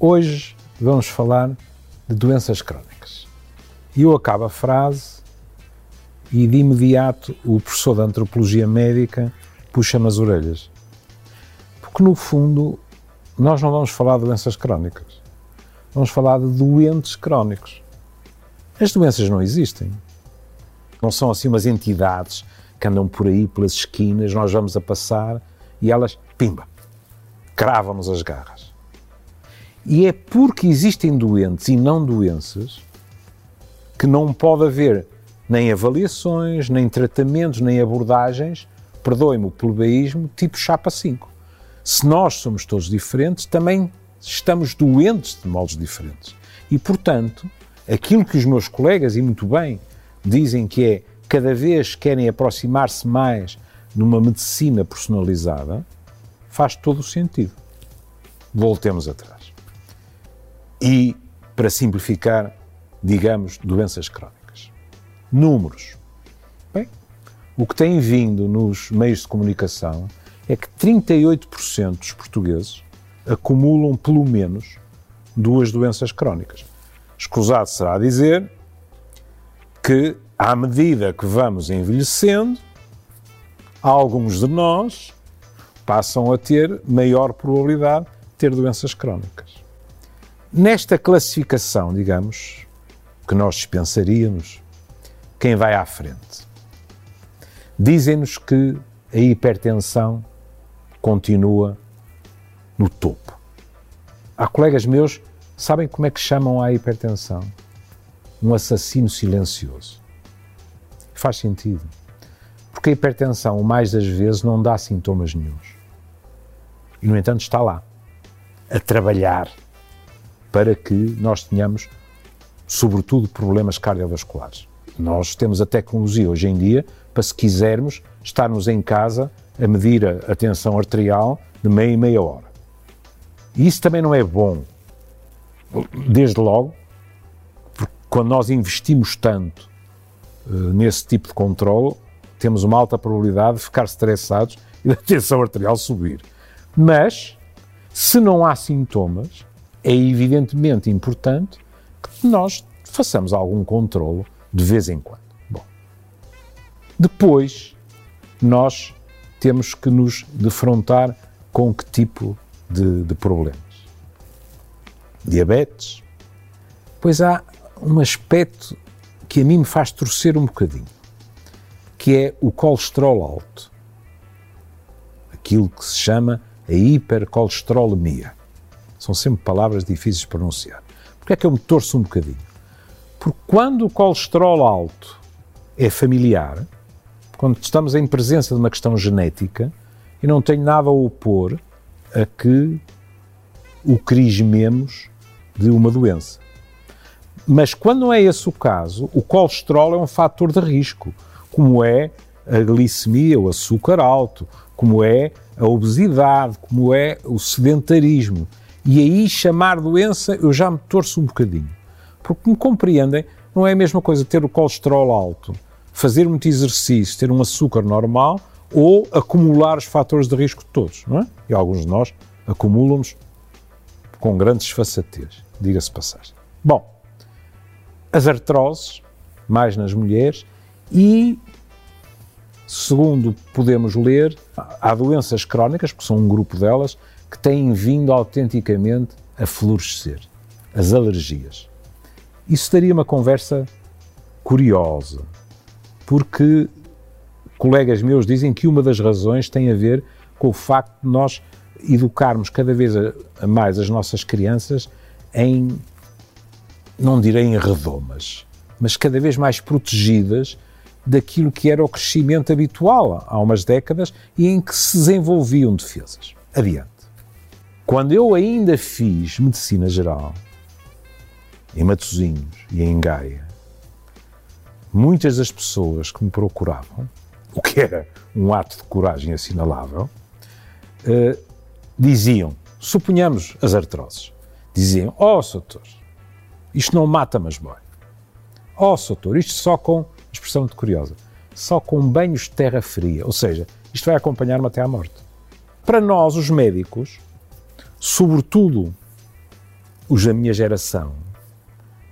Hoje vamos falar de doenças crónicas. E eu acabo a frase e de imediato o professor de antropologia médica puxa-me as orelhas. Porque no fundo nós não vamos falar de doenças crónicas. Vamos falar de doentes crónicos. As doenças não existem. Não são assim umas entidades que andam por aí pelas esquinas, nós vamos a passar e elas, pimba, cravam-nos as garras. E é porque existem doentes e não doenças que não pode haver nem avaliações, nem tratamentos, nem abordagens, perdoem-me o plebeísmo, tipo chapa 5. Se nós somos todos diferentes, também estamos doentes de modos diferentes. E, portanto, aquilo que os meus colegas, e muito bem, dizem que é cada vez querem aproximar-se mais numa medicina personalizada, faz todo o sentido. Voltemos atrás. E, para simplificar, digamos, doenças crónicas. Números. Bem, o que tem vindo nos meios de comunicação é que 38% dos portugueses acumulam pelo menos duas doenças crónicas. Escusado será dizer que, à medida que vamos envelhecendo, alguns de nós passam a ter maior probabilidade de ter doenças crónicas. Nesta classificação, digamos, que nós dispensaríamos, quem vai à frente? Dizem-nos que a hipertensão continua no topo. Há colegas meus, sabem como é que chamam a hipertensão? Um assassino silencioso. Faz sentido. Porque a hipertensão, mais das vezes, não dá sintomas nenhums. E, no entanto, está lá, a trabalhar para que nós tenhamos, sobretudo, problemas cardiovasculares. Nós temos a tecnologia hoje em dia para, se quisermos, estarmos em casa a medir a, tensão arterial de meia e meia hora. E isso também não é bom. Desde logo, porque quando nós investimos tanto uh, nesse tipo de controle, temos uma alta probabilidade de ficar estressados e da tensão arterial subir. Mas, se não há sintomas, é evidentemente importante que nós façamos algum controlo de vez em quando. Bom, depois nós temos que nos defrontar com que tipo de, de problemas? Diabetes? Pois há um aspecto que a mim me faz torcer um bocadinho, que é o colesterol alto. Aquilo que se chama a hipercolesterolemia. São sempre palavras difíceis de pronunciar. Porquê é que eu me torço um bocadinho? Porque quando o colesterol alto é familiar, quando estamos em presença de uma questão genética, e não tenho nada a opor a que o crismemos de uma doença. Mas quando não é esse o caso, o colesterol é um fator de risco, como é a glicemia, o açúcar alto, como é a obesidade, como é o sedentarismo. E aí chamar doença eu já me torço um bocadinho. Porque me compreendem, não é a mesma coisa ter o colesterol alto, fazer muito exercício, ter um açúcar normal ou acumular os fatores de risco todos, não é? E alguns de nós acumulam-nos com grandes desfaçatez, diga-se passagem. Bom, as artroses, mais nas mulheres, e, segundo podemos ler, há doenças crónicas, porque são um grupo delas, que têm vindo autenticamente a florescer. As alergias. Isso daria uma conversa curiosa, porque colegas meus dizem que uma das razões tem a ver com o facto de nós educarmos cada vez mais as nossas crianças em, não direi em redomas, mas cada vez mais protegidas daquilo que era o crescimento habitual há umas décadas e em que se desenvolviam defesas. Adiante. Quando eu ainda fiz medicina geral, em Matosinhos e em Gaia, muitas das pessoas que me procuravam, o que era um ato de coragem assinalável, uh, diziam, suponhamos as artroses, diziam, ó oh, doutor, isto não mata, mas boy. Ó oh, doutor, isto só com, expressão muito curiosa, só com banhos de terra fria, ou seja, isto vai acompanhar-me até à morte. Para nós, os médicos, sobretudo os da minha geração,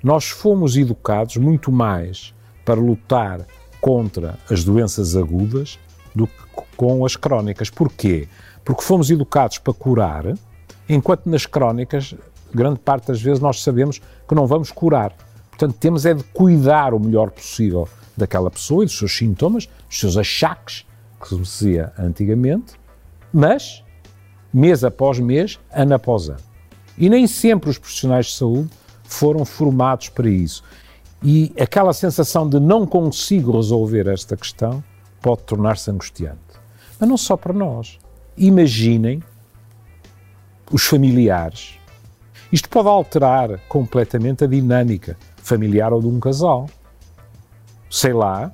nós fomos educados muito mais para lutar contra as doenças agudas do que com as crónicas. Porquê? Porque fomos educados para curar, enquanto nas crónicas, grande parte das vezes, nós sabemos que não vamos curar. Portanto, temos é de cuidar o melhor possível daquela pessoa e dos seus sintomas, dos seus achaques, que se dizia antigamente, mas mês após mês, ano após ano. E nem sempre os profissionais de saúde foram formados para isso. E aquela sensação de não consigo resolver esta questão pode tornar-se angustiante. Mas não só para nós. Imaginem os familiares. Isto pode alterar completamente a dinâmica familiar ou de um casal. Sei lá,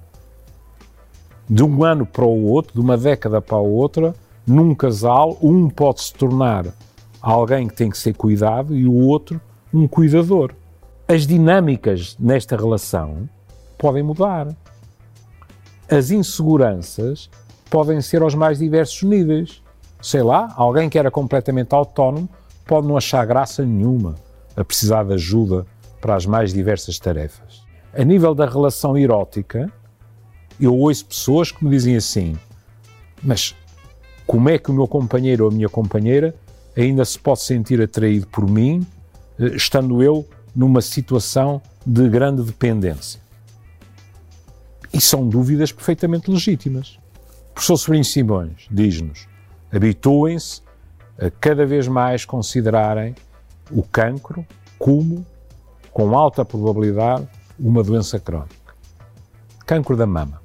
de um ano para o outro, de uma década para a outra, num casal, um pode se tornar alguém que tem que ser cuidado e o outro um cuidador. As dinâmicas nesta relação podem mudar. As inseguranças podem ser aos mais diversos níveis. Sei lá, alguém que era completamente autónomo pode não achar graça nenhuma a precisar de ajuda para as mais diversas tarefas. A nível da relação erótica, eu ouço pessoas que me dizem assim: Mas como é que o meu companheiro ou a minha companheira ainda se pode sentir atraído por mim, eh, estando eu numa situação de grande dependência? E são dúvidas perfeitamente legítimas. O professor Sobrinho Simões diz-nos: habituem-se a cada vez mais considerarem o cancro como, com alta probabilidade, uma doença crónica. Cancro da mama.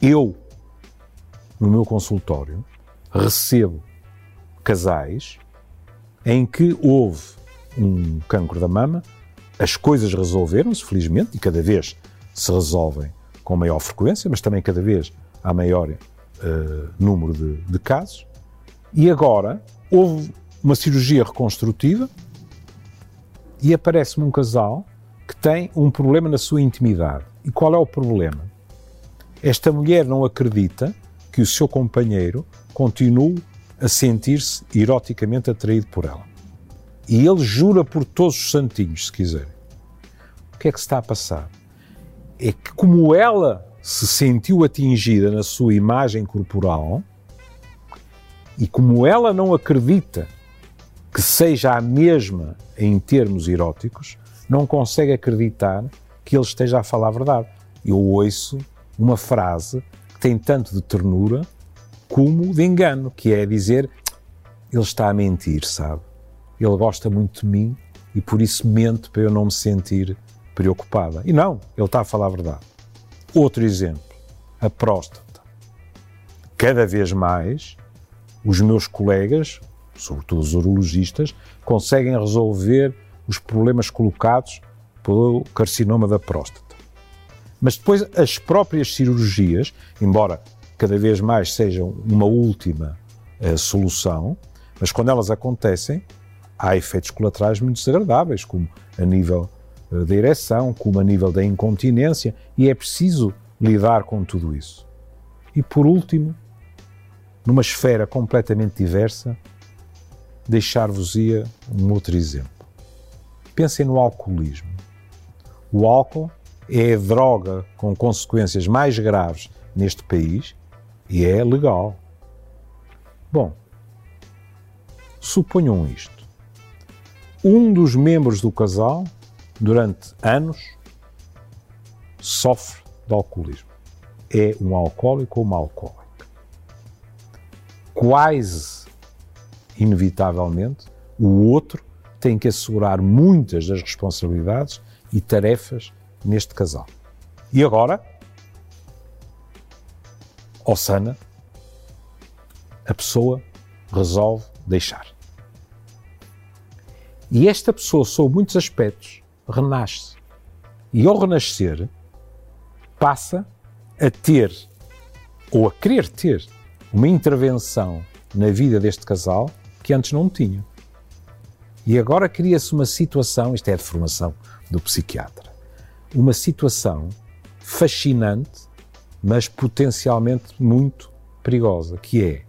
Eu, no meu consultório, recebo casais em que houve um cancro da mama, as coisas resolveram-se, felizmente, e cada vez se resolvem com maior frequência, mas também cada vez há maior uh, número de, de casos. E agora houve uma cirurgia reconstrutiva e aparece-me um casal que tem um problema na sua intimidade. E qual é o problema? Esta mulher não acredita que o seu companheiro continue a sentir-se eroticamente atraído por ela. E ele jura por todos os santinhos, se quiser. O que é que está a passar? É que, como ela se sentiu atingida na sua imagem corporal, e como ela não acredita que seja a mesma em termos eróticos, não consegue acreditar que ele esteja a falar a verdade. Eu ouço uma frase tem tanto de ternura como de engano, que é dizer ele está a mentir, sabe? Ele gosta muito de mim e por isso mente para eu não me sentir preocupada. E não, ele está a falar a verdade. Outro exemplo, a próstata. Cada vez mais os meus colegas, sobretudo os urologistas, conseguem resolver os problemas colocados pelo carcinoma da próstata. Mas depois as próprias cirurgias, embora cada vez mais sejam uma última uh, solução, mas quando elas acontecem, há efeitos colaterais muito desagradáveis, como a nível uh, da ereção, como a nível da incontinência, e é preciso lidar com tudo isso. E por último, numa esfera completamente diversa, deixar-vos-ia um outro exemplo. Pensem no alcoolismo. O álcool é droga com consequências mais graves neste país e é legal. Bom, suponham isto. Um dos membros do casal, durante anos, sofre de alcoolismo. É um alcoólico ou uma alcoólica. Quase inevitavelmente, o outro tem que assegurar muitas das responsabilidades e tarefas neste casal. E agora, Osana, a pessoa resolve deixar. E esta pessoa, sob muitos aspectos, renasce. E ao renascer, passa a ter, ou a querer ter, uma intervenção na vida deste casal que antes não tinha. E agora cria-se uma situação, isto é a formação do psiquiatra, uma situação fascinante, mas potencialmente muito perigosa, que é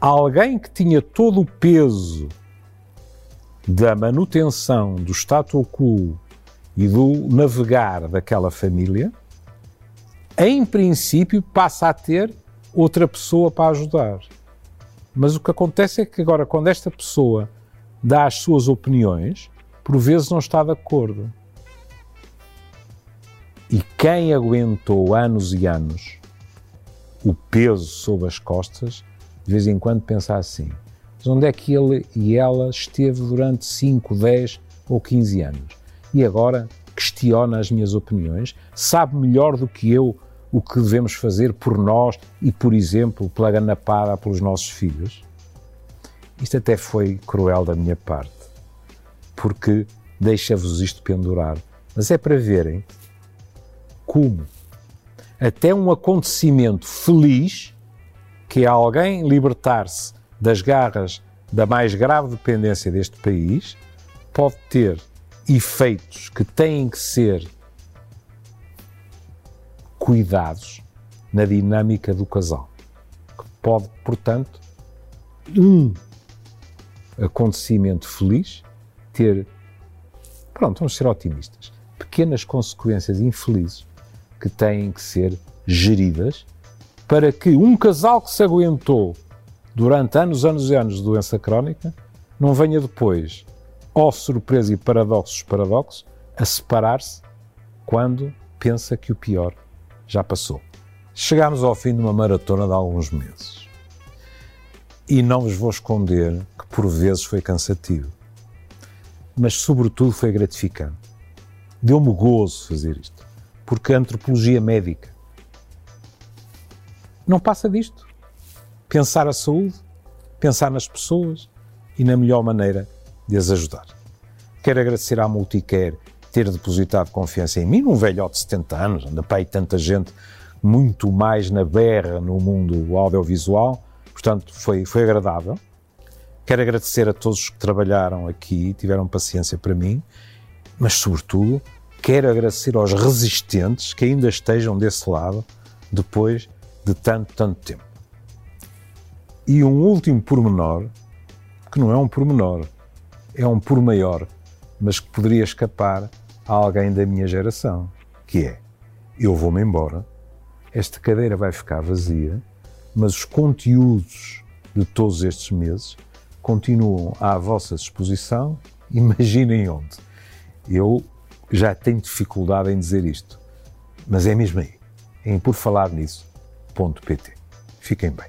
alguém que tinha todo o peso da manutenção do status quo e do navegar daquela família, em princípio passa a ter outra pessoa para ajudar. Mas o que acontece é que agora, quando esta pessoa dá as suas opiniões, por vezes não está de acordo. E quem aguentou anos e anos o peso sob as costas, de vez em quando pensa assim: mas onde é que ele e ela esteve durante 5, 10 ou 15 anos? E agora questiona as minhas opiniões, sabe melhor do que eu o que devemos fazer por nós e, por exemplo, pela ganapada pelos nossos filhos? Isto até foi cruel da minha parte, porque deixa-vos isto pendurar, mas é para verem como até um acontecimento feliz, que é alguém libertar-se das garras da mais grave dependência deste país, pode ter efeitos que têm que ser cuidados na dinâmica do casal. Pode, portanto, um acontecimento feliz ter, pronto, vamos ser otimistas, pequenas consequências infelizes que têm que ser geridas para que um casal que se aguentou durante anos, anos e anos de doença crónica não venha depois, ó surpresa e paradoxos, paradoxos, a separar-se quando pensa que o pior já passou. Chegámos ao fim de uma maratona de alguns meses. E não vos vou esconder que por vezes foi cansativo. Mas, sobretudo, foi gratificante. Deu-me gozo fazer isto porque a antropologia médica não passa disto. Pensar a saúde, pensar nas pessoas e na melhor maneira de as ajudar. Quero agradecer à Multicare ter depositado confiança em mim, num velhote de 70 anos, anda para aí tanta gente muito mais na berra no mundo audiovisual, portanto foi, foi agradável. Quero agradecer a todos os que trabalharam aqui, tiveram paciência para mim, mas sobretudo Quero agradecer aos resistentes que ainda estejam desse lado depois de tanto, tanto tempo. E um último pormenor, que não é um pormenor, é um por maior, mas que poderia escapar a alguém da minha geração, que é: eu vou-me embora, esta cadeira vai ficar vazia, mas os conteúdos de todos estes meses continuam à vossa disposição. Imaginem onde. Eu já tenho dificuldade em dizer isto, mas é mesmo aí, em por falar nisso, ponto PT. Fiquem bem.